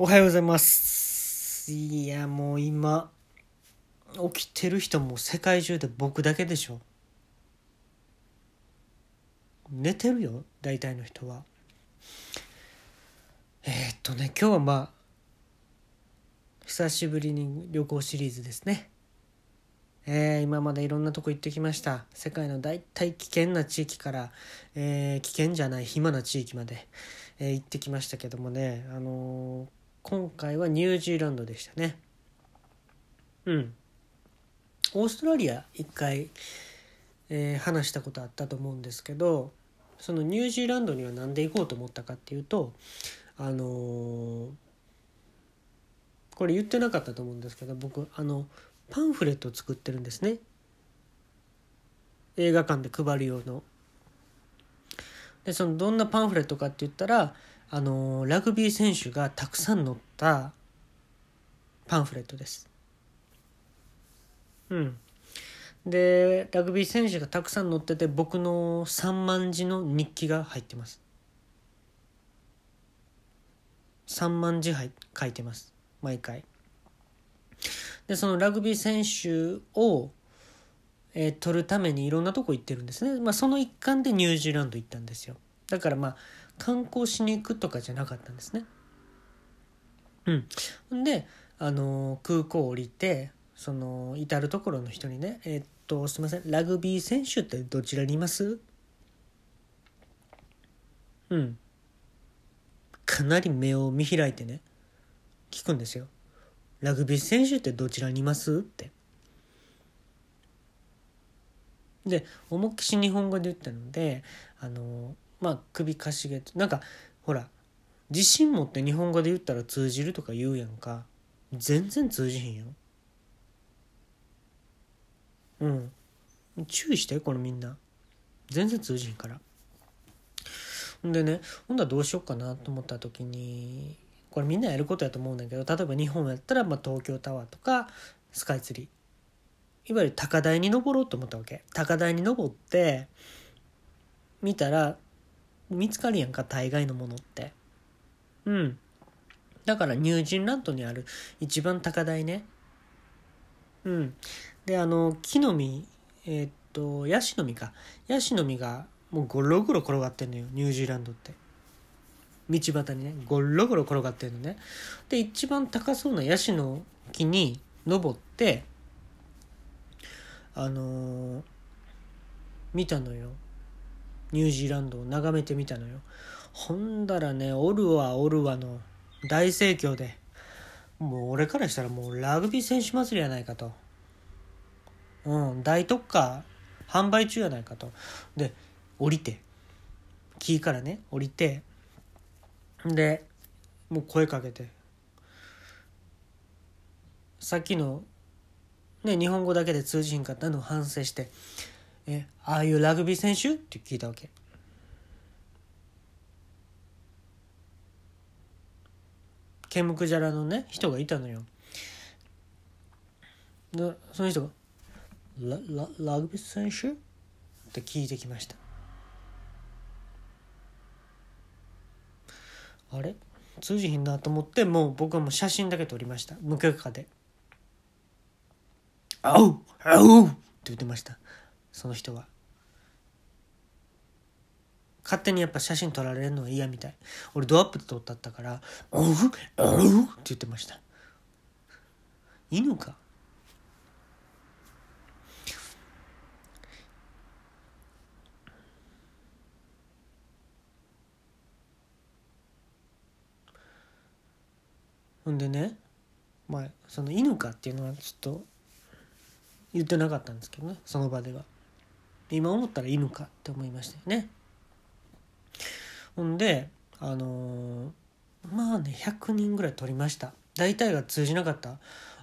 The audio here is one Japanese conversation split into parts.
おはようございます。いや、もう今、起きてる人も世界中で僕だけでしょ。寝てるよ、大体の人は。えーっとね、今日はまあ、久しぶりに旅行シリーズですね。えー今までいろんなとこ行ってきました世界の大体危険な地域から、えー危険じゃない暇な地域まで、えー行ってきましたけどもね、あの今回はニュージーランドでしたね。うん。オーストラリア一回、えー話したことあったと思うんですけどそのニュージーランドには何で行こうと思ったかっていうとあのーこれ言ってなかったと思うんですけど僕あのパンフレットを作ってるんですね。映画館で配る用の。でそのどんなパンフレットかって言ったらあのラグビー選手がたくさん載ったパンフレットです。うん。でラグビー選手がたくさん載ってて僕の3万字の日記が入ってます。3万字はい書いてます毎回。でそのラグビー選手を、えー取るためにいろんなとこ行ってるんですね、まあ、その一環でニュージーランド行ったんですよだからまあ観光しに行くとかじゃなかったんですね。うん。であのー空港降りてその至る所の人にねえーっとすいませんラグビー選手ってどちらにいます？うん。かなり目を見開いてね聞くんですよ。ラグビー選手ってどちらにいます？って。で思いっきし日本語で言ったのであのまあ首かしげてなんかほら自信持って日本語で言ったら通じるとか言うやんか。全然通じへんようん。注意してこれみんな。全然通じへんから。んでねほんだらどうしようかなと思った時にこれみんなやることやと思うんだけど例えば日本やったら、まあ、東京タワーとかスカイツリー。いわゆる高台に登ろうと思ったわけ。高台に登って見たら見つかるやんか大概のものって。うん。だからニュージーランドにある一番高台ね。うん。であの木の実えーっとヤシの実か。ヤシの実がもうゴロゴロ転がってんのよニュージーランドって。道端にねゴロゴロ転がってるのね。で一番高そうなヤシの木に登ってあのー見たのよニュージーランドを眺めてみたのよ。ほんだらねオルワオルワの大盛況で。もう俺からしたらもうラグビー選手祭りやないかと。うん大特価販売中やないかと。で降りて。木からね降りて。でもう声かけて。さっきのね日本語だけで通じひんかったのを反省して「えああいうラグビー選手?」って聞いたわけ。ケムクジャラのね人がいたのよ。でその人が「ラララグビー選手?」って聞いてきました。あれ？通じひんなと思ってもう僕はもう写真だけ撮りました。無許可で「あうあう!」って言ってました。その人は勝手にやっぱ写真撮られるのは嫌みたい。俺ドアップで撮ったったから「おうおう!」って言ってました。犬か。ほんでねまあその犬かっていうのはちょっと言ってなかったんですけどねその場では。今思ったら犬かって思いましたよね。ほんであのーまあね100人ぐらい取りました。大体が通じなかった。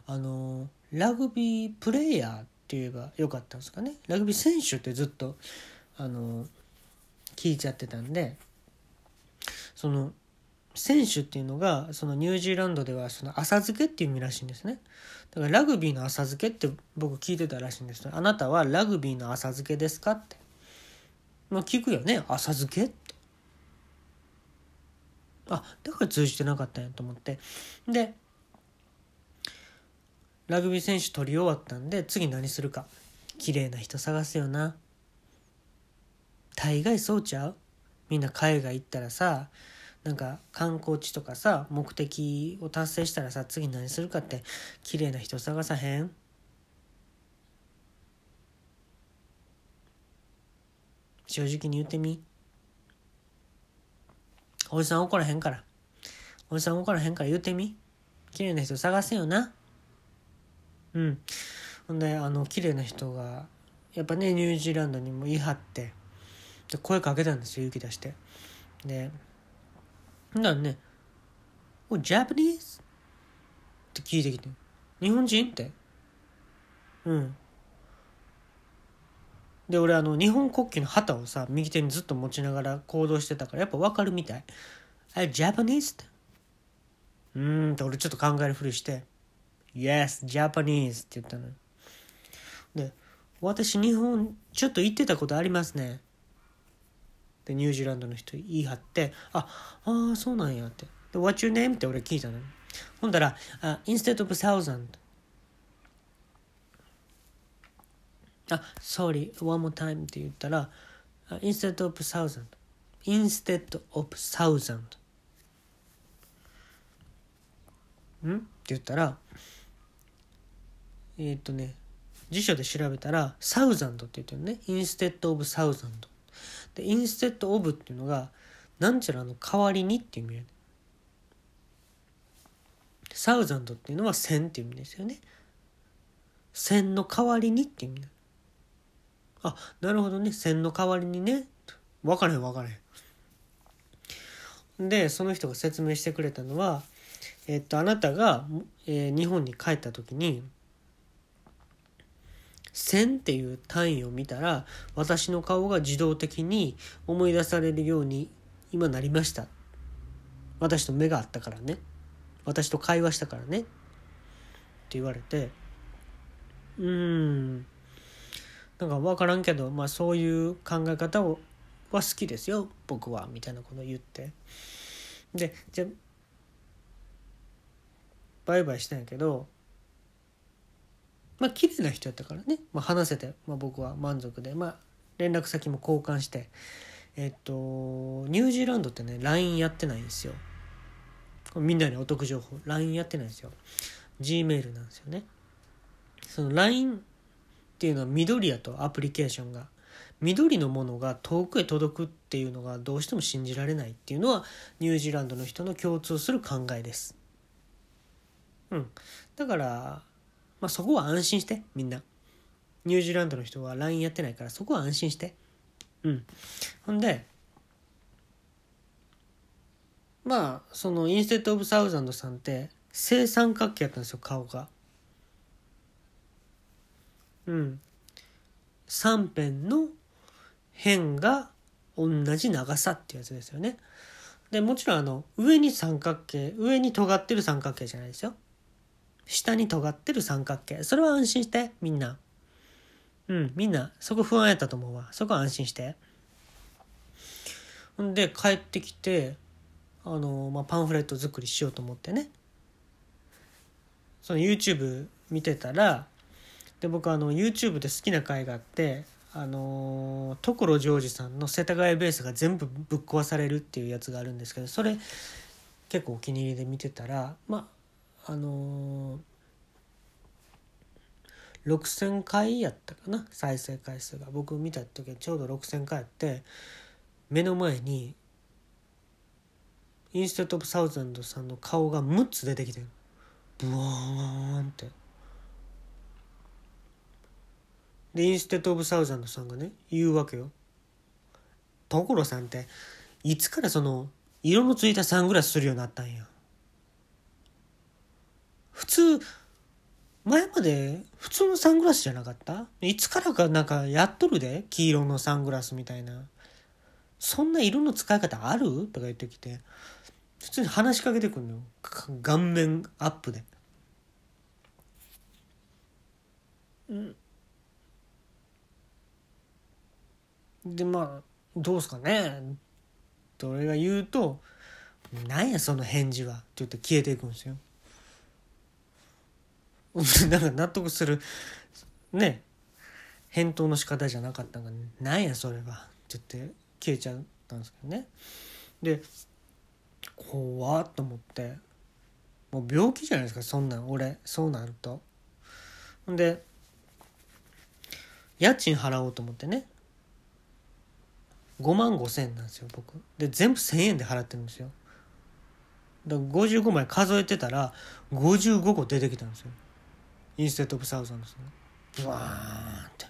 あのーラグビープレーヤーって言えばよかったんですかね。ラグビー選手ってずっとあのー聞いちゃってたんでその選手っていうのがそのニュージーランドではその浅漬けっていう意味らしいんですね。だからラグビーの浅漬けって僕聞いてたらしいんですあなたはラグビーの浅漬けですかって。まあ聞くよね。浅漬けって。あだから通じてなかったんやと思って。でラグビー選手取り終わったんで次何するか。綺麗な人探すよな。大概そうちゃう？みんな海外行ったらさなんか観光地とかさ目的を達成したらさ次何するかって綺麗な人探さへん？正直に言ってみ。おじさん怒らへんから。おじさん怒らへんから言ってみ。綺麗な人探せよな。うん。ほんであの綺麗な人がやっぱねニュージーランドにも言い張ってで声かけたんですよ勇気出して。でほんね「おジャパニーズ?」って聞いてきて「日本人?」って？うん。で俺あの日本国旗の旗をさ右手にずっと持ちながら行動してたからやっぱ分かるみたい「あれジャパニーズ?」って？うーんって俺ちょっと考えるふりして「Yes Japanese」って言ったので「私日本ちょっと行ってたことありますね」でニュージーランドの人言い張って「ああーそうなんや」って「で What's your name?」って俺聞いたのほんだら「あ Instead of a thousand」あ、sorry, one more time って言ったら、instead of thousand, instead of thousand んって言ったら、えーっとね、辞書で調べたら、thousand って言ってるね。instead of thousand。で、instead of っていうのが、なんちゃらの代わりにっていう意味やね。thousand っていうのは千っていう意味ですよね。千の代わりにっていう意味あなるほどね線の代わりにね分からへん分からへんでその人が説明してくれたのはえっとあなたが、えー、日本に帰った時に線っていう単位を見たら私の顔が自動的に思い出されるように今なりました。私と目があったからね。私と会話したからね。って言われてうーん。なんか分からんけど、まあ、そういう考え方をは好きですよ。僕は。みたいなことを言って。でじゃバイバイしたんやけどまあ綺麗な人やったからね、まあ、話せて、まあ、僕は満足で、まあ、連絡先も交換して。えっとニュージーランドってね LINE やってないんですよ。みんなにお得情報。LINE やってないんですよ。Gmail なんですよね。その LINE っていうのは緑やとアプリケーションが。緑のものが遠くへ届くっていうのがどうしても信じられないっていうのはニュージーランドの人の共通する考えです。うん。だから、まあ、そこは安心してみんな。ニュージーランドの人は LINE やってないからそこは安心して。うん。ほんでまあその instead of thousand さんって正三角形やったんですよ顔が。うん、3辺の辺が同じ長さっていうやつですよね。でもちろんあの上に三角形上に尖ってる三角形じゃないですよ。下に尖ってる三角形それは安心してみんな。うんみんなそこ不安やったと思うわそこは安心して。ほんで帰ってきてあの、まあ、パンフレット作りしようと思ってねその YouTube 見てたらで僕あの YouTube で好きな回があってあの所ジョージさんの世田谷ベースが全部ぶっ壊されるっていうやつがあるんですけどそれ結構お気に入りで見てたらまああのー、6,000回やったかな再生回数が僕見た時はちょうど6,000回やって目の前に instead of thousand さんの顔が6つ出てきてるブワーンって。で instead of thousand さんがね言うわけよ。所さんっていつからその色のついたサングラスするようになったんや？普通前まで普通のサングラスじゃなかった？いつからかなんかやっとるで？黄色のサングラスみたいな。そんな色の使い方ある？とか言ってきて。普通に話しかけてくんの顔面アップで。ん。でまあどうすかね？と俺が言うと「なんやその返事は」って言って消えていくんですよ。なんか納得するね返答の仕方じゃなかったんが「なんやそれは」って言って消えちゃったんですけどね。で怖っと思って。もう病気じゃないですかそんなん。俺そうなると。ほんで家賃払おうと思ってね。5万5千円なんですよ僕。で全部1,000円で払ってるんですよ。だから55枚数えてたら55個出てきたんですよ。 instead of thousand ですね。ブワーンって。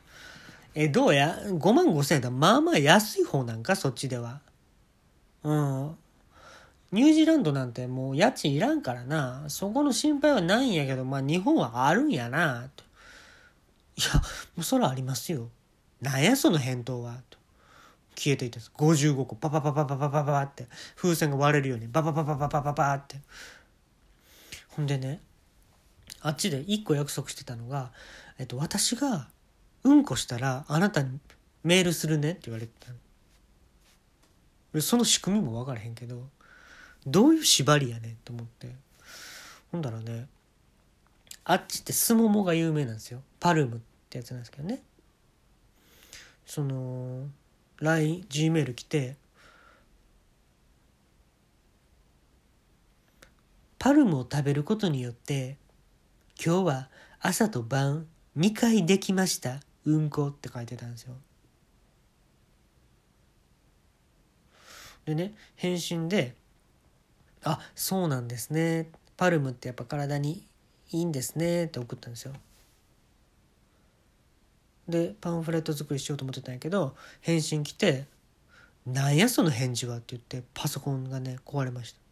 えどうや？5万5千円だ。まあまあ安い方なんかそっちでは。うん。ニュージーランドなんてもう家賃いらんからな。そこの心配はないんやけどまあ日本はあるんやなといやもうそれありますよ。なんやその返答は？と。消えていたんです。55個。パパパパパパパパって。風船が割れるようにババババババババって。ほんでねあっちで1個約束してたのが、えっと、私がうんこしたらあなたにメールするねって言われてたその仕組みも分からへんけどどういう縛りやねんと思って。ほんだらねあっちってスモモが有名なんですよ。パルムってやつなんですけどね。その LINE、G メール来てパルムを食べることによって今日は朝と晩2回できました。うんこって書いてたんですよ。でね返信で「あそうなんですね。パルムってやっぱ体にいいんですね」って送ったんですよ。でパンフレット作りしようと思ってたんやけど返信来て「なんやその返事は」って言ってパソコンがね壊れました。